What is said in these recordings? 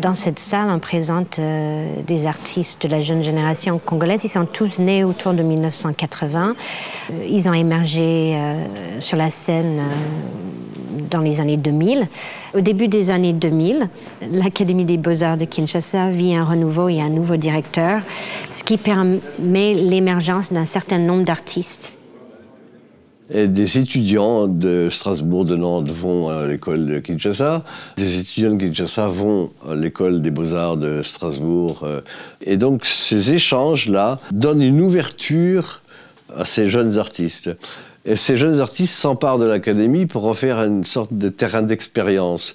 dans cette salle, on présente euh, des artistes de la jeune génération congolaise. Ils sont tous nés autour de 1980. Euh, ils ont émergé euh, sur la scène dans les années 2000. Au début des années 2000, l'Académie des beaux-arts de Kinshasa vit un renouveau et un nouveau directeur, ce qui permet l'émergence d'un certain nombre d'artistes. Et des étudiants de Strasbourg, de Nantes vont à l'école de Kinshasa. Des étudiants de Kinshasa vont à l'école des beaux-arts de Strasbourg. Et donc ces échanges-là donnent une ouverture à ces jeunes artistes. Et ces jeunes artistes s'emparent de l'académie pour en faire une sorte de terrain d'expérience.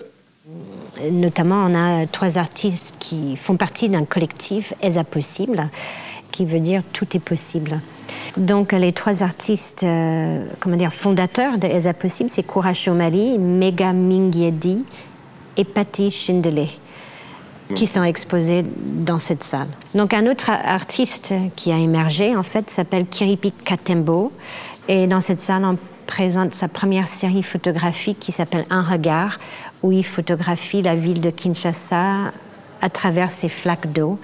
Notamment, on a trois artistes qui font partie d'un collectif ESA Possible, qui veut dire tout est possible. Donc les trois artistes euh, comment dire, fondateurs de ESA Possible, c'est Courage Mali, Mega Mingiedi et Patty Shindele qui sont exposés dans cette salle. Donc un autre artiste qui a émergé en fait s'appelle Kiripi Katembo et dans cette salle on présente sa première série photographique qui s'appelle Un regard où il photographie la ville de Kinshasa à travers ses flaques d'eau.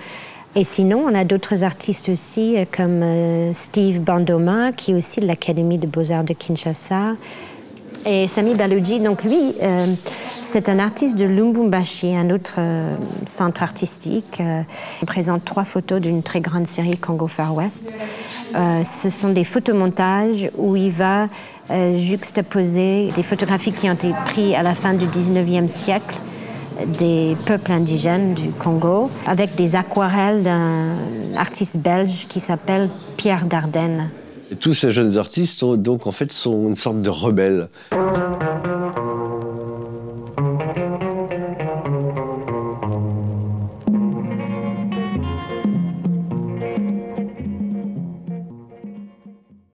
Et sinon, on a d'autres artistes aussi, euh, comme euh, Steve Bandoma, qui est aussi de l'Académie de Beaux-Arts de Kinshasa. Et Sami Baloudji, donc lui, euh, c'est un artiste de Lumbumbashi, un autre centre artistique. il présente trois photos d'une très grande série Congo Far West. ce sont des photomontages où il va juxtaposer des photographies qui ont été prises à la fin du 19e siècle des peuples indigènes du Congo avec des aquarelles d'un artiste belge qui s'appelle Pierre Dardenne. tous ces jeunes artistes donc en fait sont une sorte de rebelles.